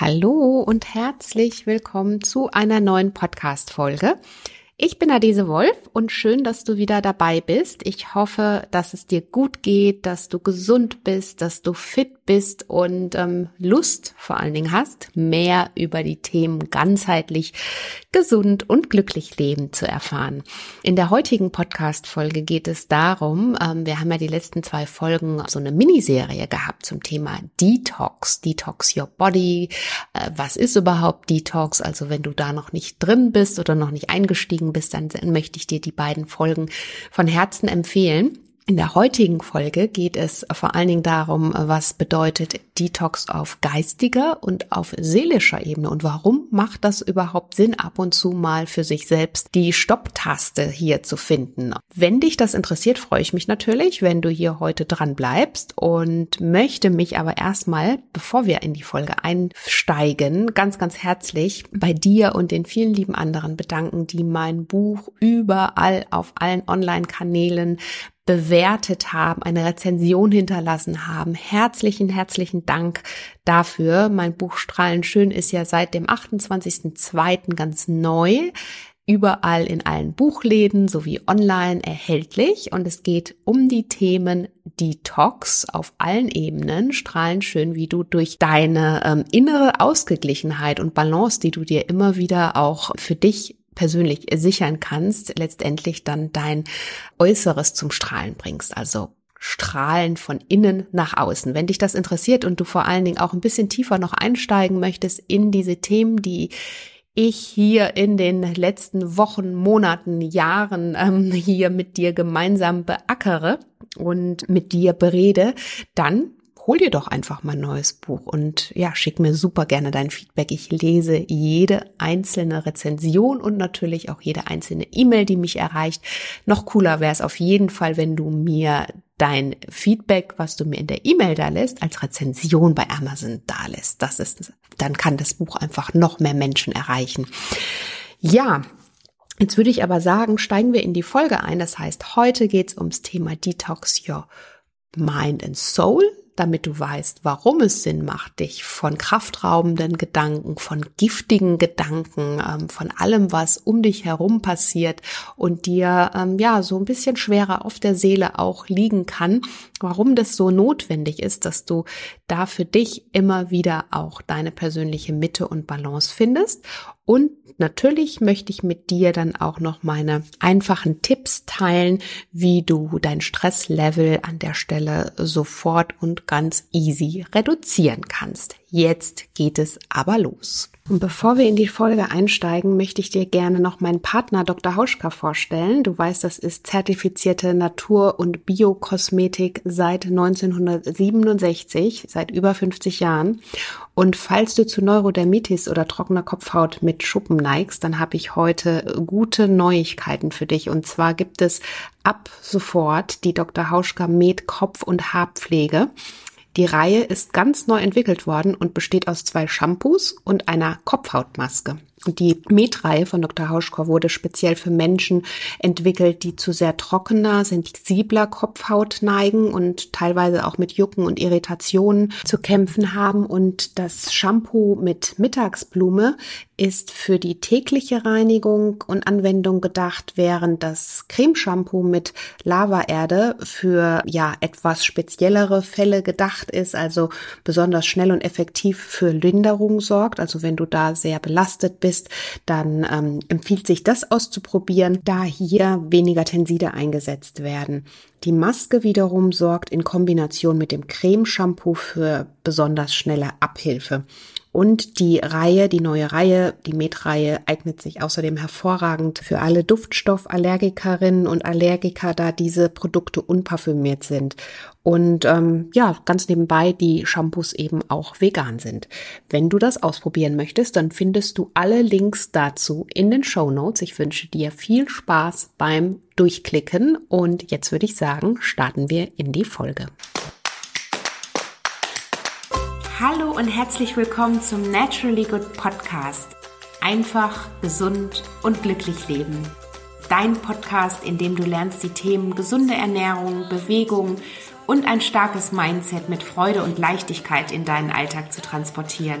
Hallo und herzlich willkommen zu einer neuen Podcast-Folge. Ich bin Adese Wolf und schön, dass du wieder dabei bist. Ich hoffe, dass es dir gut geht, dass du gesund bist, dass du fit bist und ähm, Lust vor allen Dingen hast, mehr über die Themen ganzheitlich gesund und glücklich leben zu erfahren. In der heutigen Podcast-Folge geht es darum, ähm, wir haben ja die letzten zwei Folgen so eine Miniserie gehabt zum Thema Detox, Detox Your Body. Äh, was ist überhaupt Detox? Also wenn du da noch nicht drin bist oder noch nicht eingestiegen bist, dann möchte ich dir die beiden Folgen von Herzen empfehlen. In der heutigen Folge geht es vor allen Dingen darum, was bedeutet Detox auf geistiger und auf seelischer Ebene und warum macht das überhaupt Sinn, ab und zu mal für sich selbst die Stopptaste hier zu finden. Wenn dich das interessiert, freue ich mich natürlich, wenn du hier heute dran bleibst und möchte mich aber erstmal, bevor wir in die Folge einsteigen, ganz, ganz herzlich bei dir und den vielen lieben anderen bedanken, die mein Buch überall auf allen Online-Kanälen bewertet haben, eine Rezension hinterlassen haben. Herzlichen, herzlichen Dank dafür. Mein Buch Strahlen schön ist ja seit dem 28.02. ganz neu überall in allen Buchläden sowie online erhältlich und es geht um die Themen Detox auf allen Ebenen, strahlen schön, wie du durch deine ähm, innere Ausgeglichenheit und Balance, die du dir immer wieder auch für dich persönlich sichern kannst, letztendlich dann dein Äußeres zum Strahlen bringst. Also Strahlen von innen nach außen. Wenn dich das interessiert und du vor allen Dingen auch ein bisschen tiefer noch einsteigen möchtest in diese Themen, die ich hier in den letzten Wochen, Monaten, Jahren ähm, hier mit dir gemeinsam beackere und mit dir berede, dann hol dir doch einfach mal neues Buch und ja, schick mir super gerne dein Feedback. Ich lese jede einzelne Rezension und natürlich auch jede einzelne E-Mail, die mich erreicht. Noch cooler wäre es auf jeden Fall, wenn du mir dein Feedback, was du mir in der E-Mail da lässt, als Rezension bei Amazon da lässt. Das ist, dann kann das Buch einfach noch mehr Menschen erreichen. Ja, Jetzt würde ich aber sagen, steigen wir in die Folge ein. Das heißt, heute geht's ums Thema Detox Your Mind and Soul damit du weißt, warum es Sinn macht, dich von kraftraubenden Gedanken, von giftigen Gedanken, ähm, von allem, was um dich herum passiert und dir ähm, ja so ein bisschen schwerer auf der Seele auch liegen kann, warum das so notwendig ist, dass du da für dich immer wieder auch deine persönliche Mitte und Balance findest und natürlich möchte ich mit dir dann auch noch meine einfachen Tipps teilen, wie du dein Stresslevel an der Stelle sofort und ganz easy reduzieren kannst. Jetzt geht es aber los. Und bevor wir in die Folge einsteigen, möchte ich dir gerne noch meinen Partner Dr. Hauschka vorstellen. Du weißt, das ist zertifizierte Natur- und Biokosmetik seit 1967, seit über 50 Jahren. Und falls du zu Neurodermitis oder trockener Kopfhaut mit Schuppen neigst, dann habe ich heute gute Neuigkeiten für dich. Und zwar gibt es ab sofort die Dr. Hauschka Med Kopf- und Haarpflege. Die Reihe ist ganz neu entwickelt worden und besteht aus zwei Shampoos und einer Kopfhautmaske. Die Metreihe von Dr. Hauschkor wurde speziell für Menschen entwickelt, die zu sehr trockener, sensibler Kopfhaut neigen und teilweise auch mit Jucken und Irritationen zu kämpfen haben. Und das Shampoo mit Mittagsblume ist für die tägliche Reinigung und Anwendung gedacht, während das Cremeshampoo mit Lavaerde für ja etwas speziellere Fälle gedacht ist, also besonders schnell und effektiv für Linderung sorgt. Also wenn du da sehr belastet bist, dann ähm, empfiehlt sich das auszuprobieren, da hier weniger Tenside eingesetzt werden. Die Maske wiederum sorgt in Kombination mit dem Cremeshampoo für besonders schnelle Abhilfe. Und die Reihe, die neue Reihe, die Met-Reihe eignet sich außerdem hervorragend für alle Duftstoffallergikerinnen und Allergiker, da diese Produkte unparfümiert sind. Und ähm, ja, ganz nebenbei die Shampoos eben auch vegan sind. Wenn du das ausprobieren möchtest, dann findest du alle Links dazu in den Show Notes. Ich wünsche dir viel Spaß beim Durchklicken und jetzt würde ich sagen, starten wir in die Folge. Hallo und herzlich willkommen zum Naturally Good Podcast. Einfach, gesund und glücklich leben. Dein Podcast, in dem du lernst, die Themen gesunde Ernährung, Bewegung und ein starkes Mindset mit Freude und Leichtigkeit in deinen Alltag zu transportieren.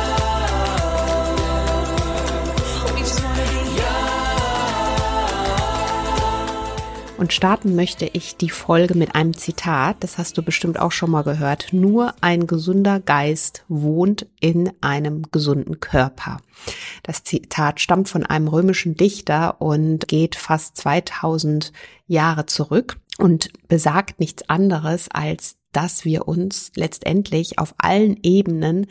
Und starten möchte ich die Folge mit einem Zitat, das hast du bestimmt auch schon mal gehört. Nur ein gesunder Geist wohnt in einem gesunden Körper. Das Zitat stammt von einem römischen Dichter und geht fast 2000 Jahre zurück und besagt nichts anderes, als dass wir uns letztendlich auf allen Ebenen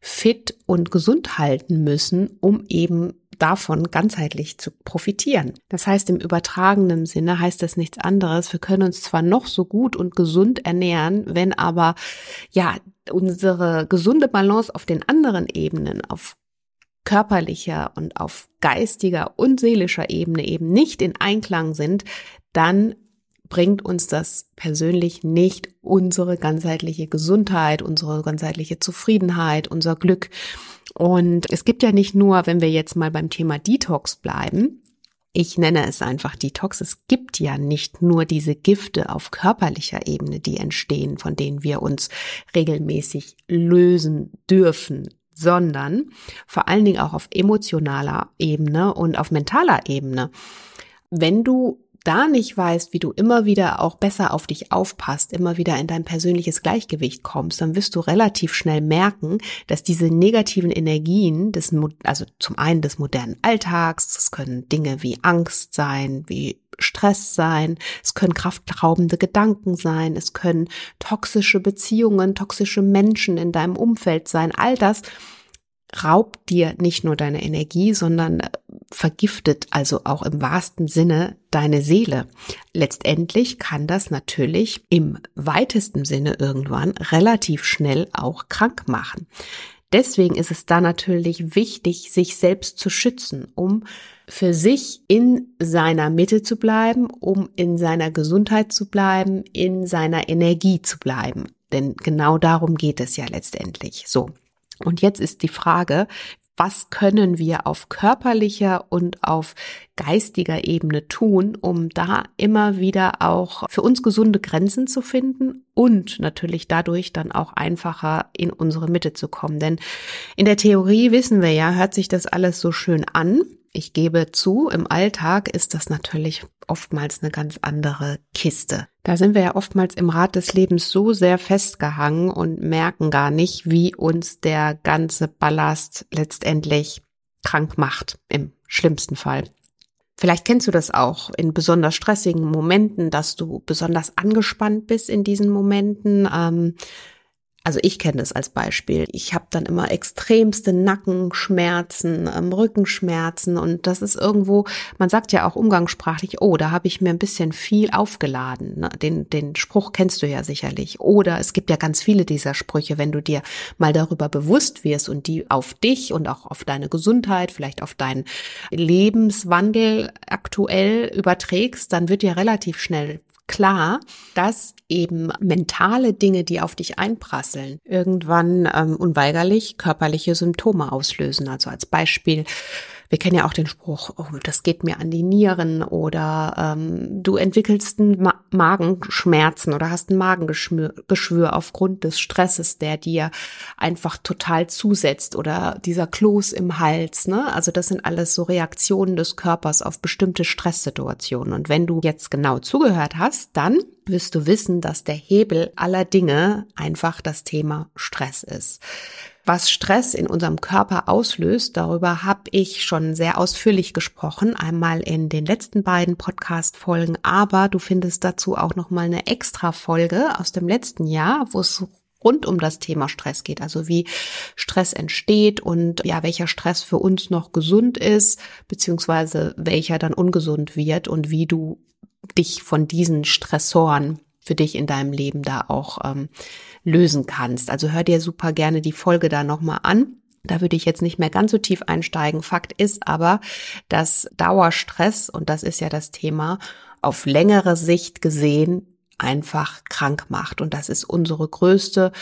fit und gesund halten müssen, um eben davon ganzheitlich zu profitieren. Das heißt, im übertragenen Sinne heißt das nichts anderes. Wir können uns zwar noch so gut und gesund ernähren, wenn aber, ja, unsere gesunde Balance auf den anderen Ebenen, auf körperlicher und auf geistiger und seelischer Ebene eben nicht in Einklang sind, dann bringt uns das persönlich nicht unsere ganzheitliche Gesundheit, unsere ganzheitliche Zufriedenheit, unser Glück. Und es gibt ja nicht nur, wenn wir jetzt mal beim Thema Detox bleiben, ich nenne es einfach Detox. Es gibt ja nicht nur diese Gifte auf körperlicher Ebene, die entstehen, von denen wir uns regelmäßig lösen dürfen, sondern vor allen Dingen auch auf emotionaler Ebene und auf mentaler Ebene. Wenn du da nicht weißt, wie du immer wieder auch besser auf dich aufpasst, immer wieder in dein persönliches Gleichgewicht kommst, dann wirst du relativ schnell merken, dass diese negativen Energien des, also zum einen des modernen Alltags, das können Dinge wie Angst sein, wie Stress sein, es können kraftraubende Gedanken sein, es können toxische Beziehungen, toxische Menschen in deinem Umfeld sein, all das raubt dir nicht nur deine Energie, sondern vergiftet also auch im wahrsten Sinne deine Seele. Letztendlich kann das natürlich im weitesten Sinne irgendwann relativ schnell auch krank machen. Deswegen ist es da natürlich wichtig, sich selbst zu schützen, um für sich in seiner Mitte zu bleiben, um in seiner Gesundheit zu bleiben, in seiner Energie zu bleiben. Denn genau darum geht es ja letztendlich. So. Und jetzt ist die Frage, was können wir auf körperlicher und auf geistiger Ebene tun, um da immer wieder auch für uns gesunde Grenzen zu finden und natürlich dadurch dann auch einfacher in unsere Mitte zu kommen. Denn in der Theorie wissen wir ja, hört sich das alles so schön an. Ich gebe zu, im Alltag ist das natürlich oftmals eine ganz andere Kiste. Da sind wir ja oftmals im Rad des Lebens so sehr festgehangen und merken gar nicht, wie uns der ganze Ballast letztendlich krank macht, im schlimmsten Fall. Vielleicht kennst du das auch in besonders stressigen Momenten, dass du besonders angespannt bist in diesen Momenten. Ähm, also ich kenne das als Beispiel. Ich habe dann immer extremste Nackenschmerzen, ähm, Rückenschmerzen und das ist irgendwo, man sagt ja auch umgangssprachlich, oh, da habe ich mir ein bisschen viel aufgeladen. Ne? Den, den Spruch kennst du ja sicherlich. Oder es gibt ja ganz viele dieser Sprüche, wenn du dir mal darüber bewusst wirst und die auf dich und auch auf deine Gesundheit, vielleicht auf deinen Lebenswandel aktuell überträgst, dann wird ja relativ schnell klar, dass eben mentale Dinge, die auf dich einprasseln, irgendwann ähm, unweigerlich körperliche Symptome auslösen. Also als Beispiel wir kennen ja auch den Spruch, oh, das geht mir an die Nieren oder ähm, du entwickelst einen Ma Magenschmerzen oder hast ein Magengeschwür aufgrund des Stresses, der dir einfach total zusetzt oder dieser Kloß im Hals. Ne? Also das sind alles so Reaktionen des Körpers auf bestimmte Stresssituationen. Und wenn du jetzt genau zugehört hast, dann wirst du wissen, dass der Hebel aller Dinge einfach das Thema Stress ist. Was Stress in unserem Körper auslöst, darüber habe ich schon sehr ausführlich gesprochen, einmal in den letzten beiden Podcast Folgen, aber du findest dazu auch noch mal eine extra Folge aus dem letzten Jahr, wo es rund um das Thema Stress geht, also wie Stress entsteht und ja, welcher Stress für uns noch gesund ist, beziehungsweise welcher dann ungesund wird und wie du dich von diesen Stressoren für dich in deinem Leben da auch ähm, lösen kannst. Also hör dir super gerne die Folge da nochmal an. Da würde ich jetzt nicht mehr ganz so tief einsteigen. Fakt ist aber, dass Dauerstress, und das ist ja das Thema, auf längere Sicht gesehen einfach krank macht. Und das ist unsere größte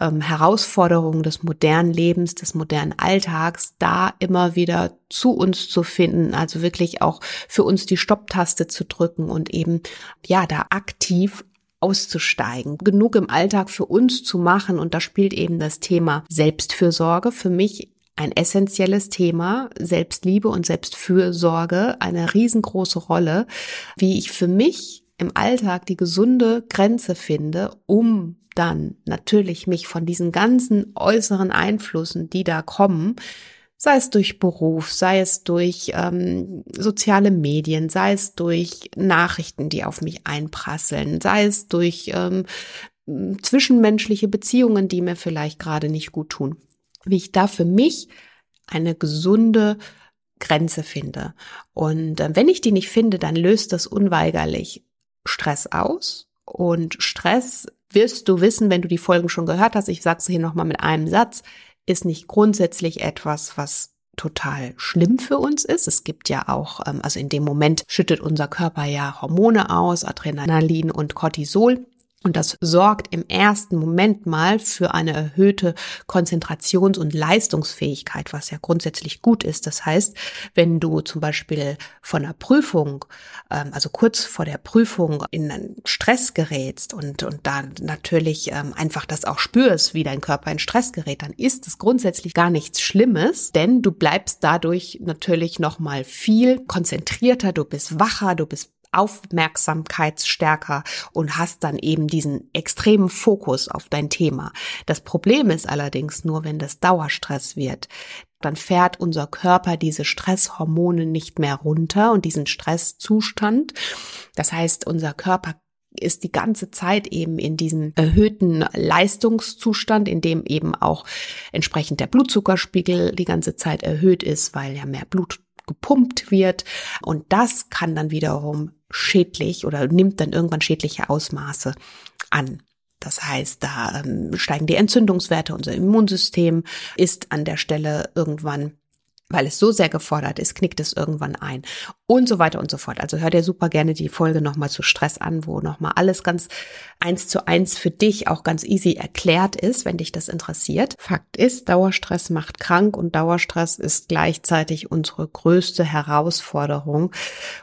ähm, Herausforderungen des modernen Lebens, des modernen Alltags, da immer wieder zu uns zu finden, also wirklich auch für uns die Stopptaste zu drücken und eben ja da aktiv auszusteigen, genug im Alltag für uns zu machen. Und da spielt eben das Thema Selbstfürsorge für mich ein essentielles Thema, Selbstliebe und Selbstfürsorge, eine riesengroße Rolle, wie ich für mich im Alltag die gesunde Grenze finde, um dann natürlich mich von diesen ganzen äußeren Einflüssen, die da kommen, sei es durch Beruf, sei es durch ähm, soziale Medien, sei es durch Nachrichten, die auf mich einprasseln, sei es durch ähm, zwischenmenschliche Beziehungen, die mir vielleicht gerade nicht gut tun, wie ich da für mich eine gesunde Grenze finde. Und äh, wenn ich die nicht finde, dann löst das unweigerlich Stress aus. Und Stress wirst du wissen, wenn du die Folgen schon gehört hast. Ich sage es hier nochmal mit einem Satz, ist nicht grundsätzlich etwas, was total schlimm für uns ist. Es gibt ja auch, ähm, also in dem Moment schüttet unser Körper ja Hormone aus, Adrenalin und Cortisol. Und das sorgt im ersten Moment mal für eine erhöhte Konzentrations- und Leistungsfähigkeit, was ja grundsätzlich gut ist. Das heißt, wenn du zum Beispiel von einer Prüfung, ähm, also kurz vor der Prüfung in einen Stress gerätst und, und dann natürlich ähm, einfach das auch spürst, wie dein Körper in Stress gerät, dann ist es grundsätzlich gar nichts Schlimmes, denn du bleibst dadurch natürlich nochmal viel konzentrierter, du bist wacher, du bist aufmerksamkeitsstärker und hast dann eben diesen extremen Fokus auf dein Thema. Das Problem ist allerdings nur, wenn das Dauerstress wird dann fährt unser Körper diese Stresshormone nicht mehr runter und diesen Stresszustand. Das heißt, unser Körper ist die ganze Zeit eben in diesem erhöhten Leistungszustand, in dem eben auch entsprechend der Blutzuckerspiegel die ganze Zeit erhöht ist, weil ja mehr Blut gepumpt wird. Und das kann dann wiederum schädlich oder nimmt dann irgendwann schädliche Ausmaße an. Das heißt, da ähm, steigen die Entzündungswerte, unser Immunsystem ist an der Stelle irgendwann weil es so sehr gefordert ist, knickt es irgendwann ein und so weiter und so fort. Also hör dir super gerne die Folge nochmal zu Stress an, wo nochmal alles ganz eins zu eins für dich auch ganz easy erklärt ist, wenn dich das interessiert. Fakt ist, Dauerstress macht krank und Dauerstress ist gleichzeitig unsere größte Herausforderung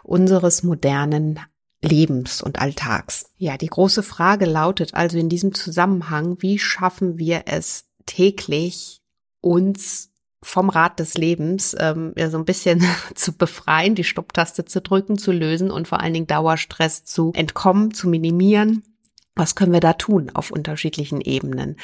unseres modernen Lebens und Alltags. Ja, die große Frage lautet also in diesem Zusammenhang, wie schaffen wir es täglich, uns vom Rad des Lebens ähm, ja so ein bisschen zu befreien, die Stopptaste zu drücken, zu lösen und vor allen Dingen Dauerstress zu entkommen, zu minimieren. Was können wir da tun auf unterschiedlichen Ebenen?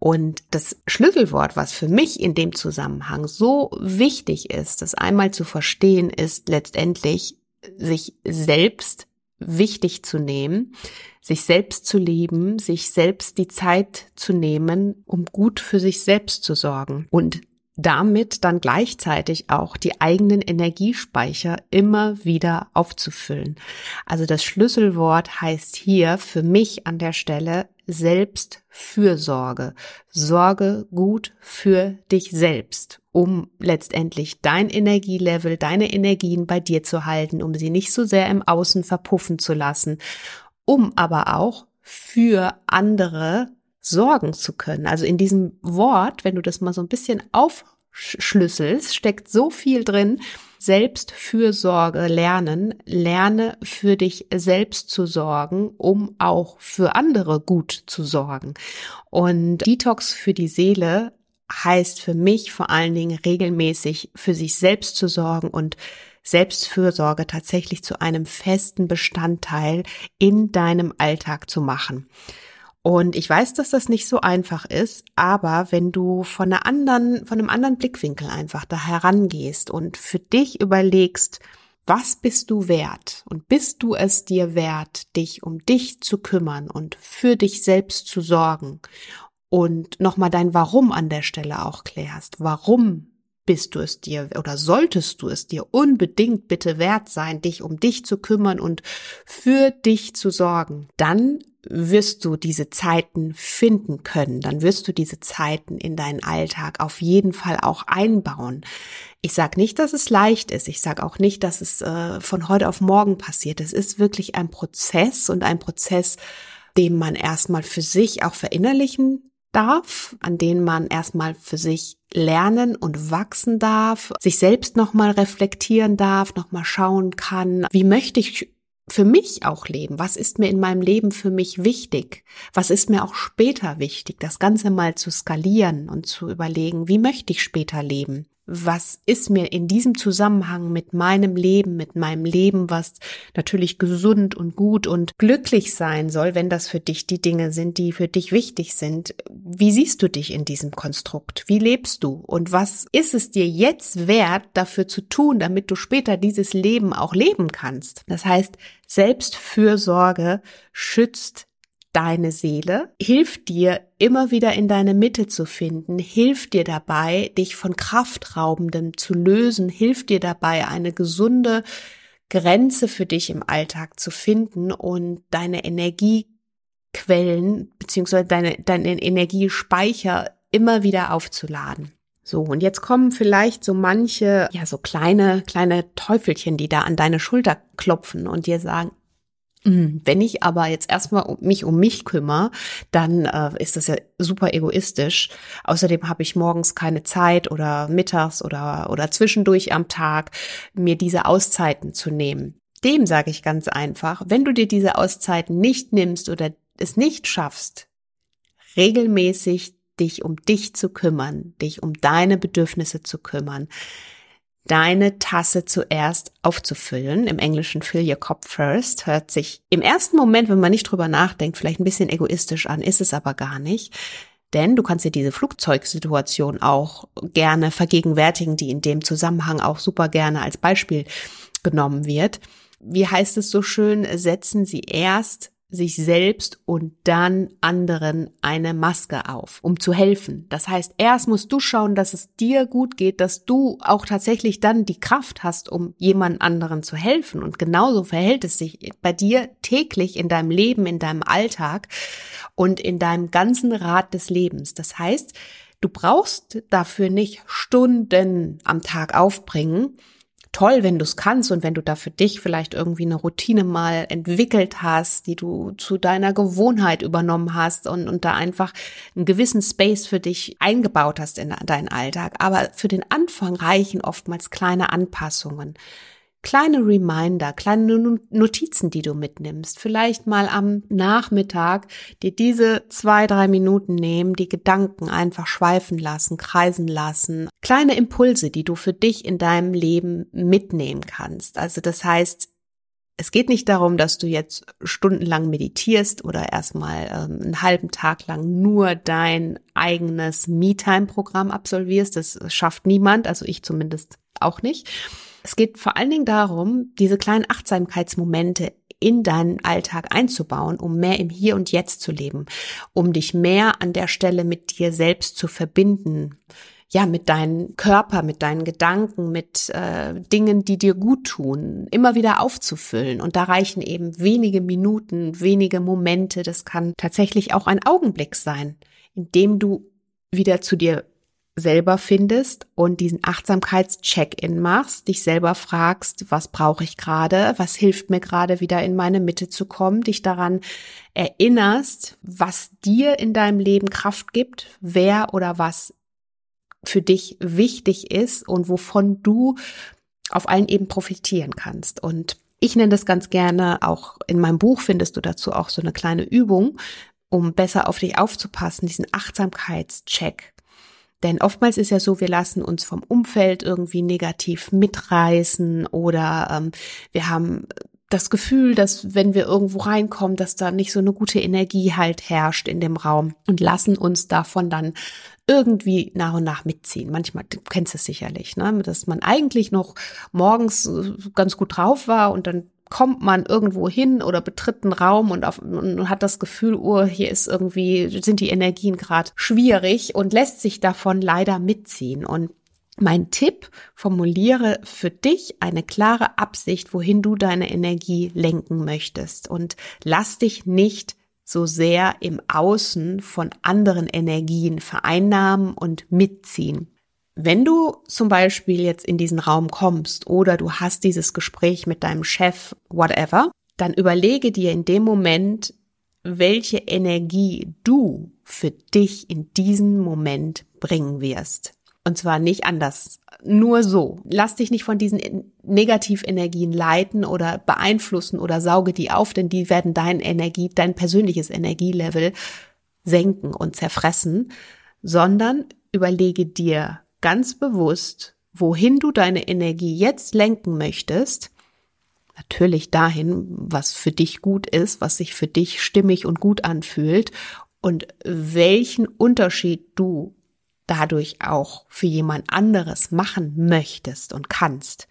Und das Schlüsselwort, was für mich in dem Zusammenhang so wichtig ist, das einmal zu verstehen, ist letztendlich sich selbst wichtig zu nehmen, sich selbst zu lieben, sich selbst die Zeit zu nehmen, um gut für sich selbst zu sorgen und damit dann gleichzeitig auch die eigenen Energiespeicher immer wieder aufzufüllen. Also das Schlüsselwort heißt hier für mich an der Stelle Selbstfürsorge. Sorge gut für dich selbst, um letztendlich dein Energielevel, deine Energien bei dir zu halten, um sie nicht so sehr im Außen verpuffen zu lassen, um aber auch für andere sorgen zu können. Also in diesem Wort, wenn du das mal so ein bisschen aufschlüsselst, steckt so viel drin. Selbstfürsorge lernen, lerne für dich selbst zu sorgen, um auch für andere gut zu sorgen. Und Detox für die Seele heißt für mich vor allen Dingen regelmäßig für sich selbst zu sorgen und Selbstfürsorge tatsächlich zu einem festen Bestandteil in deinem Alltag zu machen. Und ich weiß, dass das nicht so einfach ist, aber wenn du von einer anderen, von einem anderen Blickwinkel einfach da herangehst und für dich überlegst, was bist du wert und bist du es dir wert, dich um dich zu kümmern und für dich selbst zu sorgen und nochmal dein Warum an der Stelle auch klärst. Warum bist du es dir oder solltest du es dir unbedingt bitte wert sein, dich um dich zu kümmern und für dich zu sorgen, dann wirst du diese Zeiten finden können, dann wirst du diese Zeiten in deinen Alltag auf jeden Fall auch einbauen. Ich sage nicht, dass es leicht ist. Ich sage auch nicht, dass es äh, von heute auf morgen passiert. Es ist wirklich ein Prozess und ein Prozess, den man erstmal für sich auch verinnerlichen darf, an denen man erstmal für sich lernen und wachsen darf, sich selbst nochmal reflektieren darf, nochmal schauen kann, wie möchte ich für mich auch leben? Was ist mir in meinem Leben für mich wichtig? Was ist mir auch später wichtig? Das Ganze mal zu skalieren und zu überlegen, wie möchte ich später leben? Was ist mir in diesem Zusammenhang mit meinem Leben, mit meinem Leben, was natürlich gesund und gut und glücklich sein soll, wenn das für dich die Dinge sind, die für dich wichtig sind. Wie siehst du dich in diesem Konstrukt? Wie lebst du? Und was ist es dir jetzt wert, dafür zu tun, damit du später dieses Leben auch leben kannst? Das heißt, Selbstfürsorge schützt deine Seele, hilft dir immer wieder in deine Mitte zu finden, hilft dir dabei, dich von Kraftraubendem zu lösen, hilft dir dabei, eine gesunde Grenze für dich im Alltag zu finden und deine Energiequellen beziehungsweise deine, deine Energiespeicher immer wieder aufzuladen. So, und jetzt kommen vielleicht so manche, ja, so kleine, kleine Teufelchen, die da an deine Schulter klopfen und dir sagen, wenn ich aber jetzt erstmal mich um mich kümmere, dann äh, ist das ja super egoistisch. Außerdem habe ich morgens keine Zeit oder mittags oder, oder zwischendurch am Tag, mir diese Auszeiten zu nehmen. Dem sage ich ganz einfach, wenn du dir diese Auszeiten nicht nimmst oder es nicht schaffst, regelmäßig dich um dich zu kümmern, dich um deine Bedürfnisse zu kümmern, deine Tasse zuerst aufzufüllen. Im Englischen fill your cup first hört sich im ersten Moment, wenn man nicht drüber nachdenkt, vielleicht ein bisschen egoistisch an, ist es aber gar nicht. Denn du kannst dir diese Flugzeugsituation auch gerne vergegenwärtigen, die in dem Zusammenhang auch super gerne als Beispiel genommen wird. Wie heißt es so schön, setzen Sie erst sich selbst und dann anderen eine Maske auf, um zu helfen. Das heißt, erst musst du schauen, dass es dir gut geht, dass du auch tatsächlich dann die Kraft hast, um jemand anderen zu helfen. Und genauso verhält es sich bei dir täglich in deinem Leben, in deinem Alltag und in deinem ganzen Rad des Lebens. Das heißt, du brauchst dafür nicht Stunden am Tag aufbringen, toll, wenn du es kannst und wenn du da für dich vielleicht irgendwie eine Routine mal entwickelt hast, die du zu deiner Gewohnheit übernommen hast und, und da einfach einen gewissen Space für dich eingebaut hast in deinen Alltag. Aber für den Anfang reichen oftmals kleine Anpassungen kleine Reminder, kleine Notizen, die du mitnimmst. Vielleicht mal am Nachmittag dir diese zwei, drei Minuten nehmen, die Gedanken einfach schweifen lassen, kreisen lassen. Kleine Impulse, die du für dich in deinem Leben mitnehmen kannst. Also das heißt, es geht nicht darum, dass du jetzt stundenlang meditierst oder erstmal ähm, einen halben Tag lang nur dein eigenes Me-Time-Programm absolvierst. Das schafft niemand, also ich zumindest auch nicht es geht vor allen Dingen darum, diese kleinen Achtsamkeitsmomente in deinen Alltag einzubauen, um mehr im Hier und Jetzt zu leben, um dich mehr an der Stelle mit dir selbst zu verbinden. Ja, mit deinem Körper, mit deinen Gedanken, mit äh, Dingen, die dir gut tun, immer wieder aufzufüllen. Und da reichen eben wenige Minuten, wenige Momente. Das kann tatsächlich auch ein Augenblick sein, in dem du wieder zu dir selber findest und diesen Achtsamkeits-Check-in machst, dich selber fragst, was brauche ich gerade, was hilft mir gerade wieder in meine Mitte zu kommen, dich daran erinnerst, was dir in deinem Leben Kraft gibt, wer oder was für dich wichtig ist und wovon du auf allen Eben profitieren kannst. Und ich nenne das ganz gerne, auch in meinem Buch findest du dazu auch so eine kleine Übung, um besser auf dich aufzupassen, diesen Achtsamkeitscheck denn oftmals ist ja so, wir lassen uns vom Umfeld irgendwie negativ mitreißen oder ähm, wir haben das Gefühl, dass wenn wir irgendwo reinkommen, dass da nicht so eine gute Energie halt herrscht in dem Raum und lassen uns davon dann irgendwie nach und nach mitziehen. Manchmal, du kennst es sicherlich, ne? dass man eigentlich noch morgens äh, ganz gut drauf war und dann kommt man irgendwo hin oder betritt einen Raum und, auf, und hat das Gefühl, oh, hier ist irgendwie, sind die Energien gerade schwierig und lässt sich davon leider mitziehen. Und mein Tipp, formuliere für dich eine klare Absicht, wohin du deine Energie lenken möchtest und lass dich nicht so sehr im Außen von anderen Energien vereinnahmen und mitziehen. Wenn du zum Beispiel jetzt in diesen Raum kommst oder du hast dieses Gespräch mit deinem Chef, whatever, dann überlege dir in dem Moment, welche Energie du für dich in diesen Moment bringen wirst. Und zwar nicht anders. Nur so. Lass dich nicht von diesen Negativenergien leiten oder beeinflussen oder sauge die auf, denn die werden dein Energie, dein persönliches Energielevel senken und zerfressen, sondern überlege dir ganz bewusst, wohin du deine Energie jetzt lenken möchtest. Natürlich dahin, was für dich gut ist, was sich für dich stimmig und gut anfühlt und welchen Unterschied du dadurch auch für jemand anderes machen möchtest und kannst.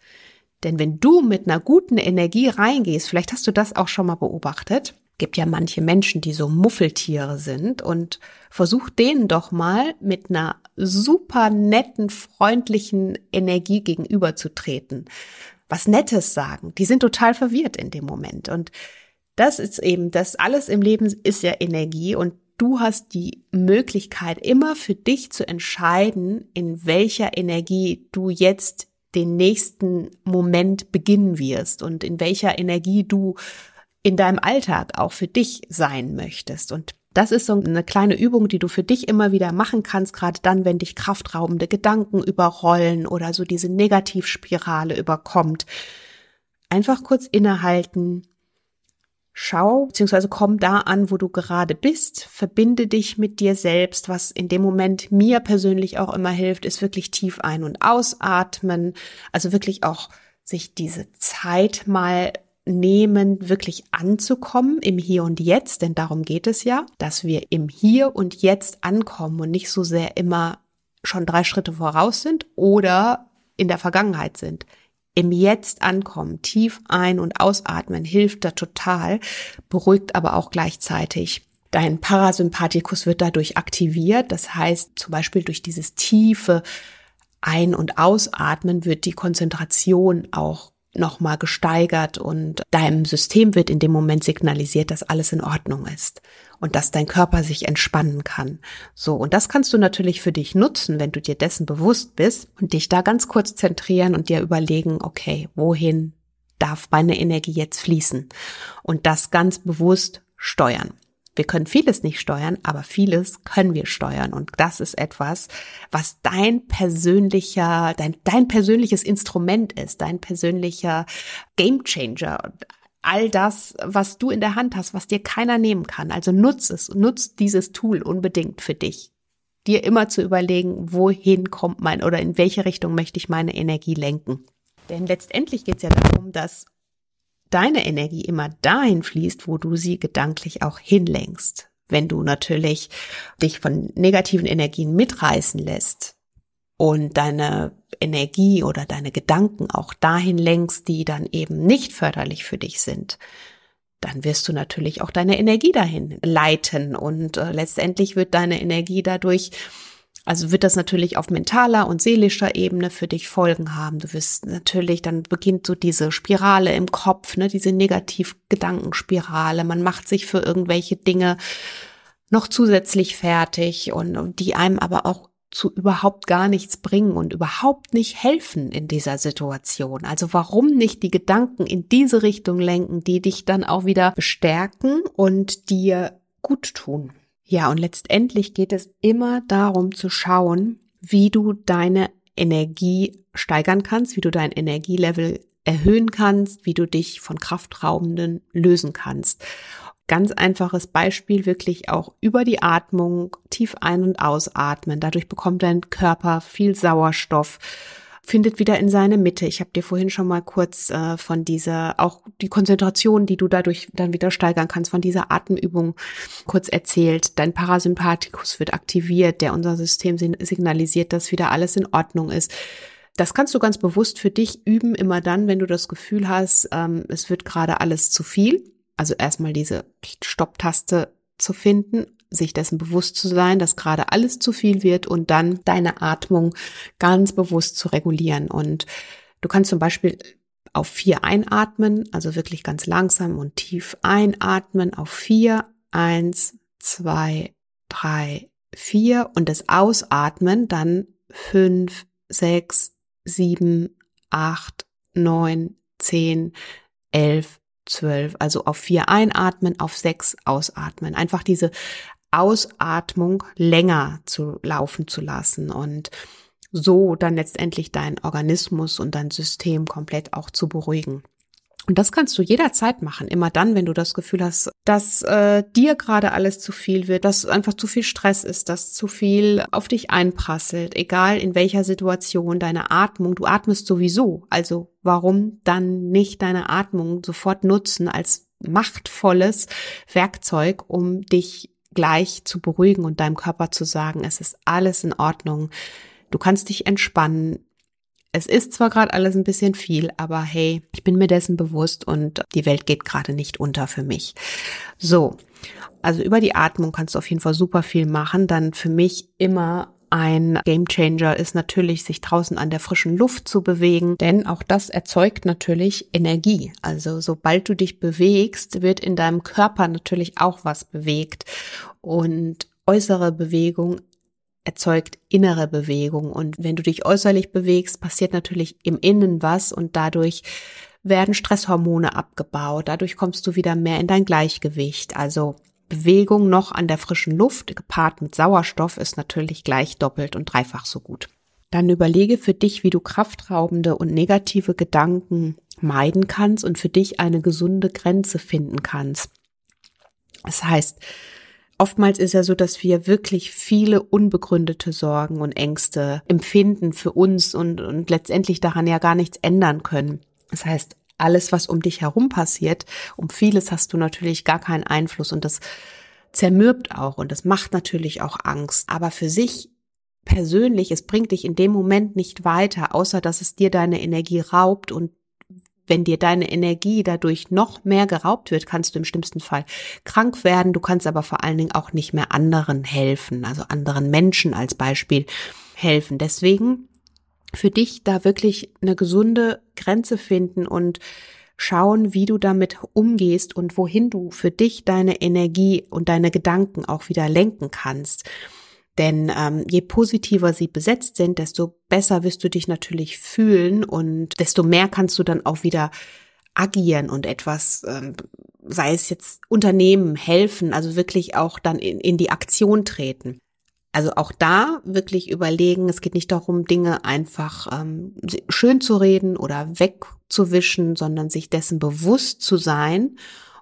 Denn wenn du mit einer guten Energie reingehst, vielleicht hast du das auch schon mal beobachtet, gibt ja manche Menschen, die so Muffeltiere sind und versuch denen doch mal mit einer super netten, freundlichen Energie gegenüberzutreten. Was Nettes sagen. Die sind total verwirrt in dem Moment. Und das ist eben, das alles im Leben ist ja Energie und du hast die Möglichkeit, immer für dich zu entscheiden, in welcher Energie du jetzt den nächsten Moment beginnen wirst und in welcher Energie du in deinem Alltag auch für dich sein möchtest. Und das ist so eine kleine Übung, die du für dich immer wieder machen kannst, gerade dann, wenn dich kraftraubende Gedanken überrollen oder so diese Negativspirale überkommt. Einfach kurz innehalten, Schau bzw. komm da an, wo du gerade bist, verbinde dich mit dir selbst. Was in dem Moment mir persönlich auch immer hilft, ist wirklich tief ein- und ausatmen. Also wirklich auch sich diese Zeit mal nehmen, wirklich anzukommen im Hier und Jetzt, denn darum geht es ja, dass wir im Hier und Jetzt ankommen und nicht so sehr immer schon drei Schritte voraus sind oder in der Vergangenheit sind im Jetzt ankommen, tief ein- und ausatmen hilft da total, beruhigt aber auch gleichzeitig. Dein Parasympathikus wird dadurch aktiviert. Das heißt, zum Beispiel durch dieses tiefe Ein- und Ausatmen wird die Konzentration auch nochmal gesteigert und deinem System wird in dem Moment signalisiert, dass alles in Ordnung ist und dass dein Körper sich entspannen kann. So, und das kannst du natürlich für dich nutzen, wenn du dir dessen bewusst bist und dich da ganz kurz zentrieren und dir überlegen, okay, wohin darf meine Energie jetzt fließen? Und das ganz bewusst steuern. Wir können vieles nicht steuern, aber vieles können wir steuern. Und das ist etwas, was dein persönlicher, dein, dein persönliches Instrument ist, dein persönlicher Gamechanger. All das, was du in der Hand hast, was dir keiner nehmen kann. Also nutz es, nutz dieses Tool unbedingt für dich. Dir immer zu überlegen, wohin kommt mein oder in welche Richtung möchte ich meine Energie lenken. Denn letztendlich geht es ja darum, dass deine Energie immer dahin fließt, wo du sie gedanklich auch hinlenkst. Wenn du natürlich dich von negativen Energien mitreißen lässt und deine Energie oder deine Gedanken auch dahin lenkst, die dann eben nicht förderlich für dich sind, dann wirst du natürlich auch deine Energie dahin leiten und äh, letztendlich wird deine Energie dadurch also wird das natürlich auf mentaler und seelischer Ebene für dich Folgen haben. Du wirst natürlich, dann beginnt so diese Spirale im Kopf, ne, diese Negativgedankenspirale. Man macht sich für irgendwelche Dinge noch zusätzlich fertig und, die einem aber auch zu überhaupt gar nichts bringen und überhaupt nicht helfen in dieser Situation. Also warum nicht die Gedanken in diese Richtung lenken, die dich dann auch wieder bestärken und dir gut tun? Ja, und letztendlich geht es immer darum zu schauen, wie du deine Energie steigern kannst, wie du dein Energielevel erhöhen kannst, wie du dich von Kraftraubenden lösen kannst. Ganz einfaches Beispiel, wirklich auch über die Atmung tief ein- und ausatmen. Dadurch bekommt dein Körper viel Sauerstoff findet wieder in seine Mitte. Ich habe dir vorhin schon mal kurz äh, von dieser, auch die Konzentration, die du dadurch dann wieder steigern kannst, von dieser Atemübung kurz erzählt. Dein Parasympathikus wird aktiviert, der unser System signalisiert, dass wieder alles in Ordnung ist. Das kannst du ganz bewusst für dich üben, immer dann, wenn du das Gefühl hast, ähm, es wird gerade alles zu viel. Also erstmal diese Stopptaste zu finden sich dessen bewusst zu sein, dass gerade alles zu viel wird und dann deine Atmung ganz bewusst zu regulieren. Und du kannst zum Beispiel auf vier einatmen, also wirklich ganz langsam und tief einatmen auf vier, eins, zwei, drei, vier und das Ausatmen dann fünf, sechs, sieben, acht, neun, zehn, elf, zwölf. Also auf vier einatmen, auf sechs ausatmen. Einfach diese Ausatmung länger zu laufen zu lassen und so dann letztendlich deinen Organismus und dein System komplett auch zu beruhigen. Und das kannst du jederzeit machen, immer dann, wenn du das Gefühl hast, dass äh, dir gerade alles zu viel wird, dass einfach zu viel Stress ist, dass zu viel auf dich einprasselt, egal in welcher Situation deine Atmung, du atmest sowieso, also warum dann nicht deine Atmung sofort nutzen als machtvolles Werkzeug, um dich gleich zu beruhigen und deinem Körper zu sagen, es ist alles in Ordnung. Du kannst dich entspannen, es ist zwar gerade alles ein bisschen viel, aber hey, ich bin mir dessen bewusst und die Welt geht gerade nicht unter für mich. So, also über die Atmung kannst du auf jeden Fall super viel machen. Dann für mich immer ein Gamechanger ist natürlich, sich draußen an der frischen Luft zu bewegen, denn auch das erzeugt natürlich Energie. Also sobald du dich bewegst, wird in deinem Körper natürlich auch was bewegt und äußere Bewegung erzeugt innere Bewegung. Und wenn du dich äußerlich bewegst, passiert natürlich im Innen was und dadurch werden Stresshormone abgebaut. Dadurch kommst du wieder mehr in dein Gleichgewicht. Also Bewegung noch an der frischen Luft gepaart mit Sauerstoff ist natürlich gleich doppelt und dreifach so gut. Dann überlege für dich, wie du kraftraubende und negative Gedanken meiden kannst und für dich eine gesunde Grenze finden kannst. Das heißt, Oftmals ist ja so, dass wir wirklich viele unbegründete Sorgen und Ängste empfinden für uns und, und letztendlich daran ja gar nichts ändern können. Das heißt, alles, was um dich herum passiert, um vieles hast du natürlich gar keinen Einfluss und das zermürbt auch und das macht natürlich auch Angst. Aber für sich persönlich, es bringt dich in dem Moment nicht weiter, außer dass es dir deine Energie raubt und wenn dir deine Energie dadurch noch mehr geraubt wird, kannst du im schlimmsten Fall krank werden. Du kannst aber vor allen Dingen auch nicht mehr anderen helfen, also anderen Menschen als Beispiel helfen. Deswegen für dich da wirklich eine gesunde Grenze finden und schauen, wie du damit umgehst und wohin du für dich deine Energie und deine Gedanken auch wieder lenken kannst. Denn ähm, je positiver sie besetzt sind, desto besser wirst du dich natürlich fühlen und desto mehr kannst du dann auch wieder agieren und etwas, ähm, sei es jetzt Unternehmen, helfen, also wirklich auch dann in, in die Aktion treten. Also auch da wirklich überlegen, es geht nicht darum, Dinge einfach ähm, schön zu reden oder wegzuwischen, sondern sich dessen bewusst zu sein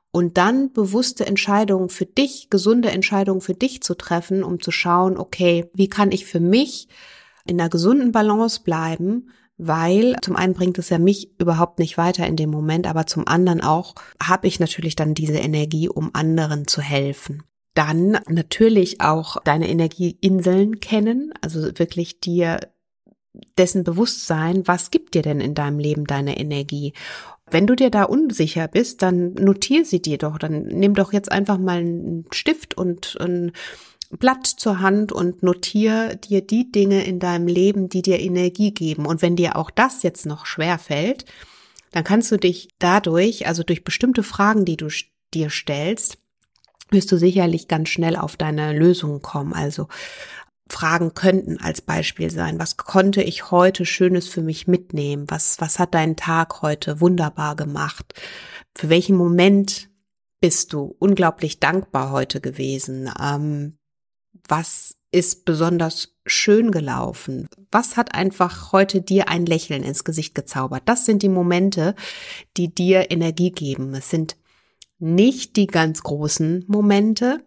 und dann bewusste Entscheidungen für dich, gesunde Entscheidungen für dich zu treffen, um zu schauen, okay, wie kann ich für mich in einer gesunden Balance bleiben, weil zum einen bringt es ja mich überhaupt nicht weiter in dem Moment, aber zum anderen auch habe ich natürlich dann diese Energie, um anderen zu helfen. Dann natürlich auch deine Energieinseln kennen, also wirklich dir dessen Bewusstsein, was gibt dir denn in deinem Leben deine Energie? Wenn du dir da unsicher bist, dann notier sie dir doch. Dann nimm doch jetzt einfach mal einen Stift und ein Blatt zur Hand und notier dir die Dinge in deinem Leben, die dir Energie geben. Und wenn dir auch das jetzt noch schwer fällt, dann kannst du dich dadurch, also durch bestimmte Fragen, die du dir stellst, wirst du sicherlich ganz schnell auf deine Lösungen kommen. Also Fragen könnten als Beispiel sein. Was konnte ich heute Schönes für mich mitnehmen? Was, was hat dein Tag heute wunderbar gemacht? Für welchen Moment bist du unglaublich dankbar heute gewesen? Ähm, was ist besonders schön gelaufen? Was hat einfach heute dir ein Lächeln ins Gesicht gezaubert? Das sind die Momente, die dir Energie geben. Es sind nicht die ganz großen Momente,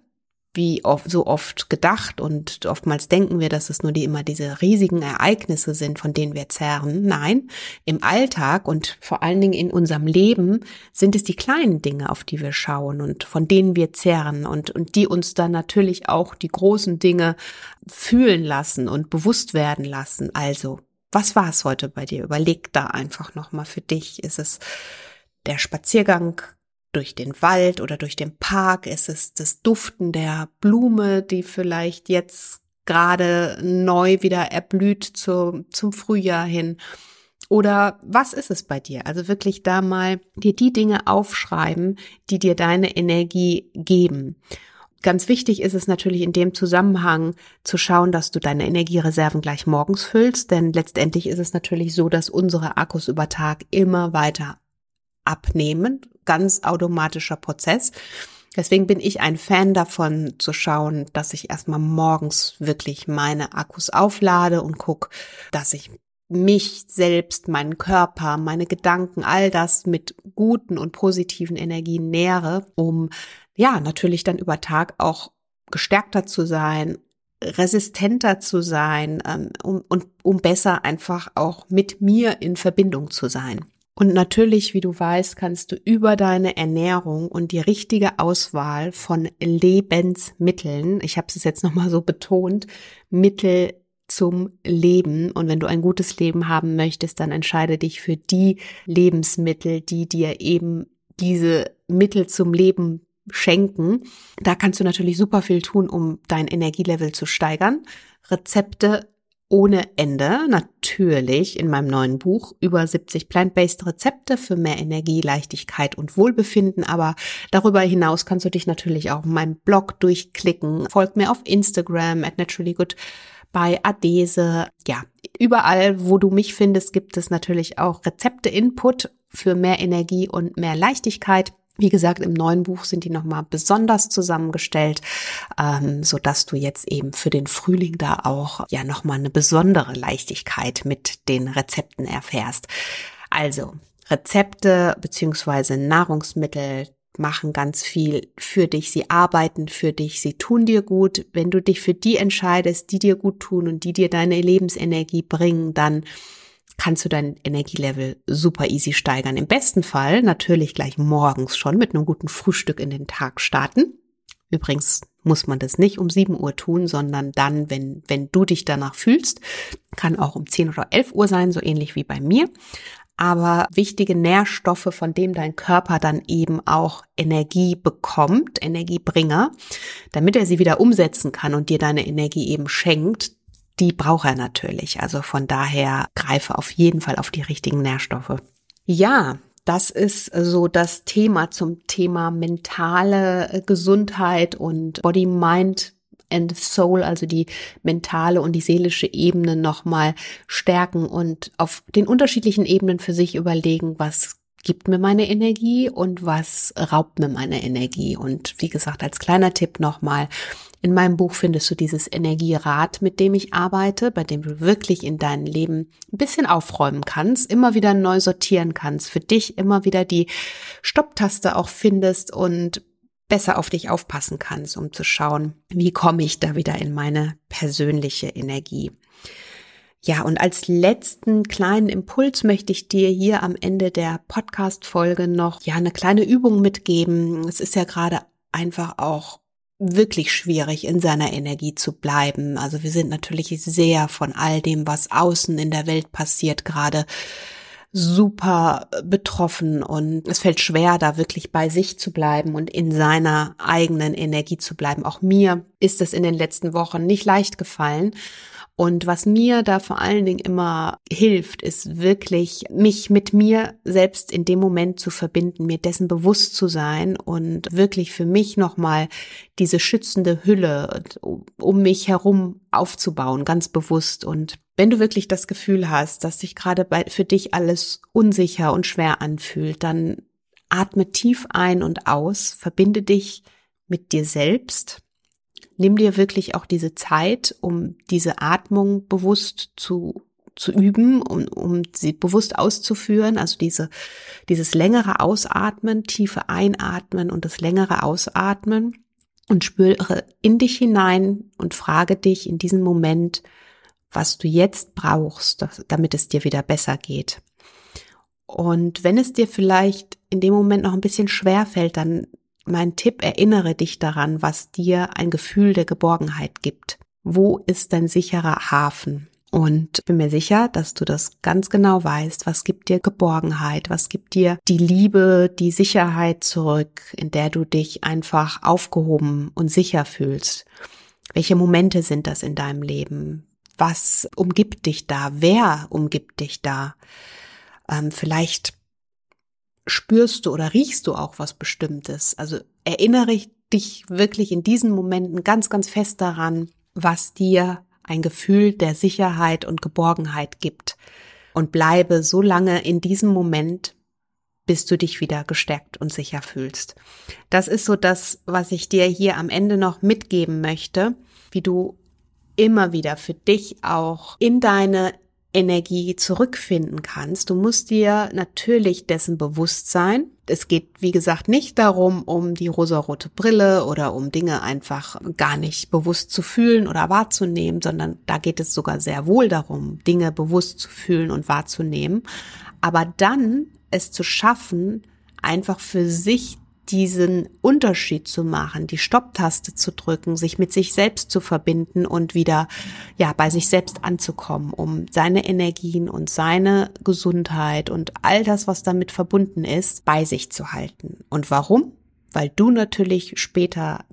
wie oft, so oft gedacht und oftmals denken wir, dass es nur die immer diese riesigen Ereignisse sind, von denen wir zerren. Nein, im Alltag und vor allen Dingen in unserem Leben sind es die kleinen Dinge, auf die wir schauen und von denen wir zerren und, und die uns dann natürlich auch die großen Dinge fühlen lassen und bewusst werden lassen. Also, was war es heute bei dir? Überleg da einfach nochmal für dich. Ist es der Spaziergang durch den Wald oder durch den Park? Ist es das Duften der Blume, die vielleicht jetzt gerade neu wieder erblüht zu, zum Frühjahr hin? Oder was ist es bei dir? Also wirklich da mal dir die Dinge aufschreiben, die dir deine Energie geben. Ganz wichtig ist es natürlich in dem Zusammenhang zu schauen, dass du deine Energiereserven gleich morgens füllst, denn letztendlich ist es natürlich so, dass unsere Akkus über Tag immer weiter abnehmen. Ganz automatischer Prozess. Deswegen bin ich ein Fan davon zu schauen, dass ich erstmal morgens wirklich meine Akkus auflade und guck, dass ich mich selbst, meinen Körper, meine Gedanken, all das mit guten und positiven Energien nähere, um ja natürlich dann über Tag auch gestärkter zu sein, resistenter zu sein ähm, um, und um besser einfach auch mit mir in Verbindung zu sein. Und natürlich, wie du weißt, kannst du über deine Ernährung und die richtige Auswahl von Lebensmitteln, ich habe es jetzt nochmal so betont, Mittel zum Leben. Und wenn du ein gutes Leben haben möchtest, dann entscheide dich für die Lebensmittel, die dir eben diese Mittel zum Leben schenken. Da kannst du natürlich super viel tun, um dein Energielevel zu steigern. Rezepte ohne Ende, natürlich in meinem neuen Buch über 70 plant-based Rezepte für mehr Energie, Leichtigkeit und Wohlbefinden. Aber darüber hinaus kannst du dich natürlich auch in meinem Blog durchklicken. Folg mir auf Instagram at naturallygood bei Adese. Ja, überall, wo du mich findest, gibt es natürlich auch Rezepte, Input für mehr Energie und mehr Leichtigkeit. Wie gesagt, im neuen Buch sind die nochmal besonders zusammengestellt, ähm, so dass du jetzt eben für den Frühling da auch ja nochmal eine besondere Leichtigkeit mit den Rezepten erfährst. Also Rezepte beziehungsweise Nahrungsmittel machen ganz viel für dich, sie arbeiten für dich, sie tun dir gut. Wenn du dich für die entscheidest, die dir gut tun und die dir deine Lebensenergie bringen, dann kannst du dein Energielevel super easy steigern. Im besten Fall natürlich gleich morgens schon mit einem guten Frühstück in den Tag starten. Übrigens muss man das nicht um 7 Uhr tun, sondern dann, wenn, wenn du dich danach fühlst. Kann auch um 10 oder 11 Uhr sein, so ähnlich wie bei mir. Aber wichtige Nährstoffe, von dem dein Körper dann eben auch Energie bekommt, Energiebringer, damit er sie wieder umsetzen kann und dir deine Energie eben schenkt, die braucht er natürlich. Also von daher greife auf jeden Fall auf die richtigen Nährstoffe. Ja, das ist so das Thema zum Thema mentale Gesundheit und Body, Mind and Soul, also die mentale und die seelische Ebene nochmal stärken und auf den unterschiedlichen Ebenen für sich überlegen, was gibt mir meine Energie und was raubt mir meine Energie. Und wie gesagt, als kleiner Tipp nochmal, in meinem Buch findest du dieses Energierad, mit dem ich arbeite, bei dem du wirklich in deinem Leben ein bisschen aufräumen kannst, immer wieder neu sortieren kannst, für dich immer wieder die Stopptaste auch findest und besser auf dich aufpassen kannst, um zu schauen, wie komme ich da wieder in meine persönliche Energie. Ja, und als letzten kleinen Impuls möchte ich dir hier am Ende der Podcast-Folge noch, ja, eine kleine Übung mitgeben. Es ist ja gerade einfach auch wirklich schwierig, in seiner Energie zu bleiben. Also wir sind natürlich sehr von all dem, was außen in der Welt passiert, gerade super betroffen und es fällt schwer, da wirklich bei sich zu bleiben und in seiner eigenen Energie zu bleiben. Auch mir ist es in den letzten Wochen nicht leicht gefallen. Und was mir da vor allen Dingen immer hilft, ist wirklich, mich mit mir selbst in dem Moment zu verbinden, mir dessen bewusst zu sein und wirklich für mich nochmal diese schützende Hülle um mich herum aufzubauen, ganz bewusst. Und wenn du wirklich das Gefühl hast, dass sich gerade bei, für dich alles unsicher und schwer anfühlt, dann atme tief ein und aus, verbinde dich mit dir selbst nimm dir wirklich auch diese Zeit, um diese Atmung bewusst zu zu üben, um, um sie bewusst auszuführen, also diese, dieses längere Ausatmen, tiefe Einatmen und das längere Ausatmen und spüre in dich hinein und frage dich in diesem Moment, was du jetzt brauchst, damit es dir wieder besser geht. Und wenn es dir vielleicht in dem Moment noch ein bisschen schwer fällt, dann mein Tipp, erinnere dich daran, was dir ein Gefühl der Geborgenheit gibt. Wo ist dein sicherer Hafen? Und bin mir sicher, dass du das ganz genau weißt. Was gibt dir Geborgenheit? Was gibt dir die Liebe, die Sicherheit zurück, in der du dich einfach aufgehoben und sicher fühlst? Welche Momente sind das in deinem Leben? Was umgibt dich da? Wer umgibt dich da? Ähm, vielleicht spürst du oder riechst du auch was Bestimmtes? Also erinnere dich wirklich in diesen Momenten ganz, ganz fest daran, was dir ein Gefühl der Sicherheit und Geborgenheit gibt. Und bleibe so lange in diesem Moment, bis du dich wieder gestärkt und sicher fühlst. Das ist so das, was ich dir hier am Ende noch mitgeben möchte, wie du immer wieder für dich auch in deine Energie zurückfinden kannst. Du musst dir natürlich dessen bewusst sein. Es geht, wie gesagt, nicht darum, um die rosarote Brille oder um Dinge einfach gar nicht bewusst zu fühlen oder wahrzunehmen, sondern da geht es sogar sehr wohl darum, Dinge bewusst zu fühlen und wahrzunehmen. Aber dann es zu schaffen, einfach für sich diesen Unterschied zu machen, die Stopptaste zu drücken, sich mit sich selbst zu verbinden und wieder, ja, bei sich selbst anzukommen, um seine Energien und seine Gesundheit und all das, was damit verbunden ist, bei sich zu halten. Und warum? Weil du natürlich später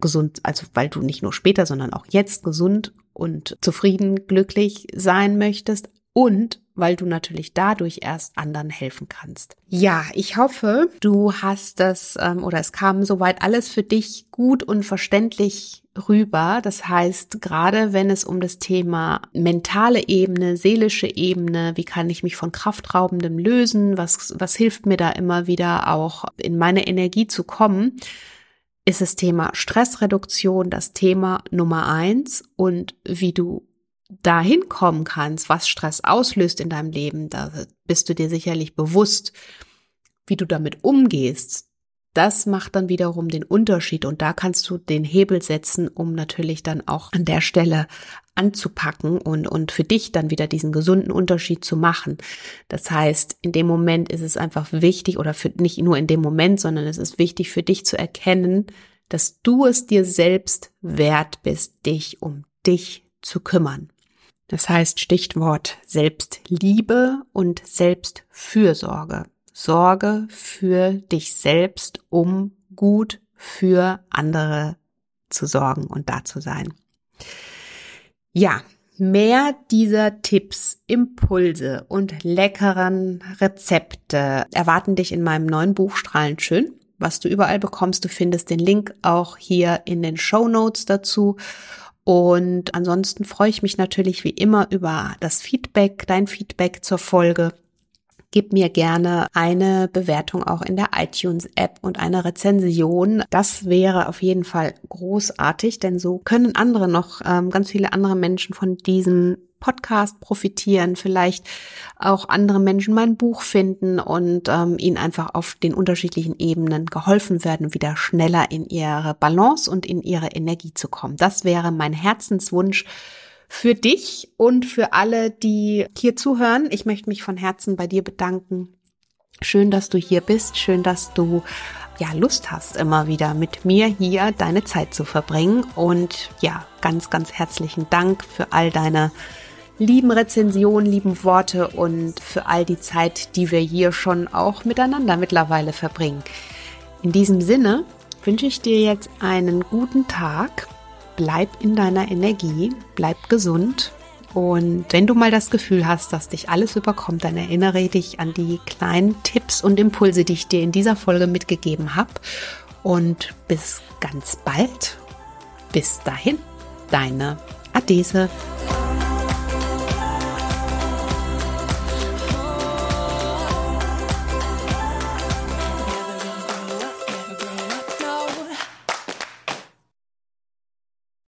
gesund, also weil du nicht nur später, sondern auch jetzt gesund und zufrieden, glücklich sein möchtest und weil du natürlich dadurch erst anderen helfen kannst. Ja, ich hoffe, du hast das ähm, oder es kam soweit alles für dich gut und verständlich rüber. Das heißt, gerade wenn es um das Thema mentale Ebene, seelische Ebene, wie kann ich mich von Kraftraubendem lösen, was, was hilft mir da immer wieder auch in meine Energie zu kommen, ist das Thema Stressreduktion das Thema Nummer eins und wie du dahin kommen kannst, was Stress auslöst in deinem Leben, da bist du dir sicherlich bewusst, wie du damit umgehst. Das macht dann wiederum den Unterschied und da kannst du den Hebel setzen, um natürlich dann auch an der Stelle anzupacken und, und für dich dann wieder diesen gesunden Unterschied zu machen. Das heißt, in dem Moment ist es einfach wichtig oder für, nicht nur in dem Moment, sondern es ist wichtig für dich zu erkennen, dass du es dir selbst wert bist, dich um dich zu kümmern. Das heißt Stichwort Selbstliebe und Selbstfürsorge. Sorge für dich selbst, um gut für andere zu sorgen und da zu sein. Ja, mehr dieser Tipps, Impulse und leckeren Rezepte erwarten dich in meinem neuen Buch Strahlend schön, was du überall bekommst. Du findest den Link auch hier in den Show Notes dazu. Und ansonsten freue ich mich natürlich wie immer über das Feedback, dein Feedback zur Folge. Gib mir gerne eine Bewertung auch in der iTunes-App und eine Rezension. Das wäre auf jeden Fall großartig, denn so können andere noch, ähm, ganz viele andere Menschen von diesem Podcast profitieren, vielleicht auch andere Menschen mein Buch finden und ähm, ihnen einfach auf den unterschiedlichen Ebenen geholfen werden, wieder schneller in ihre Balance und in ihre Energie zu kommen. Das wäre mein Herzenswunsch für dich und für alle, die hier zuhören. Ich möchte mich von Herzen bei dir bedanken. Schön, dass du hier bist. Schön, dass du ja Lust hast, immer wieder mit mir hier deine Zeit zu verbringen. Und ja, ganz, ganz herzlichen Dank für all deine lieben Rezensionen, lieben Worte und für all die Zeit, die wir hier schon auch miteinander mittlerweile verbringen. In diesem Sinne wünsche ich dir jetzt einen guten Tag. Bleib in deiner Energie, bleib gesund. Und wenn du mal das Gefühl hast, dass dich alles überkommt, dann erinnere dich an die kleinen Tipps und Impulse, die ich dir in dieser Folge mitgegeben habe. Und bis ganz bald. Bis dahin, deine Adese.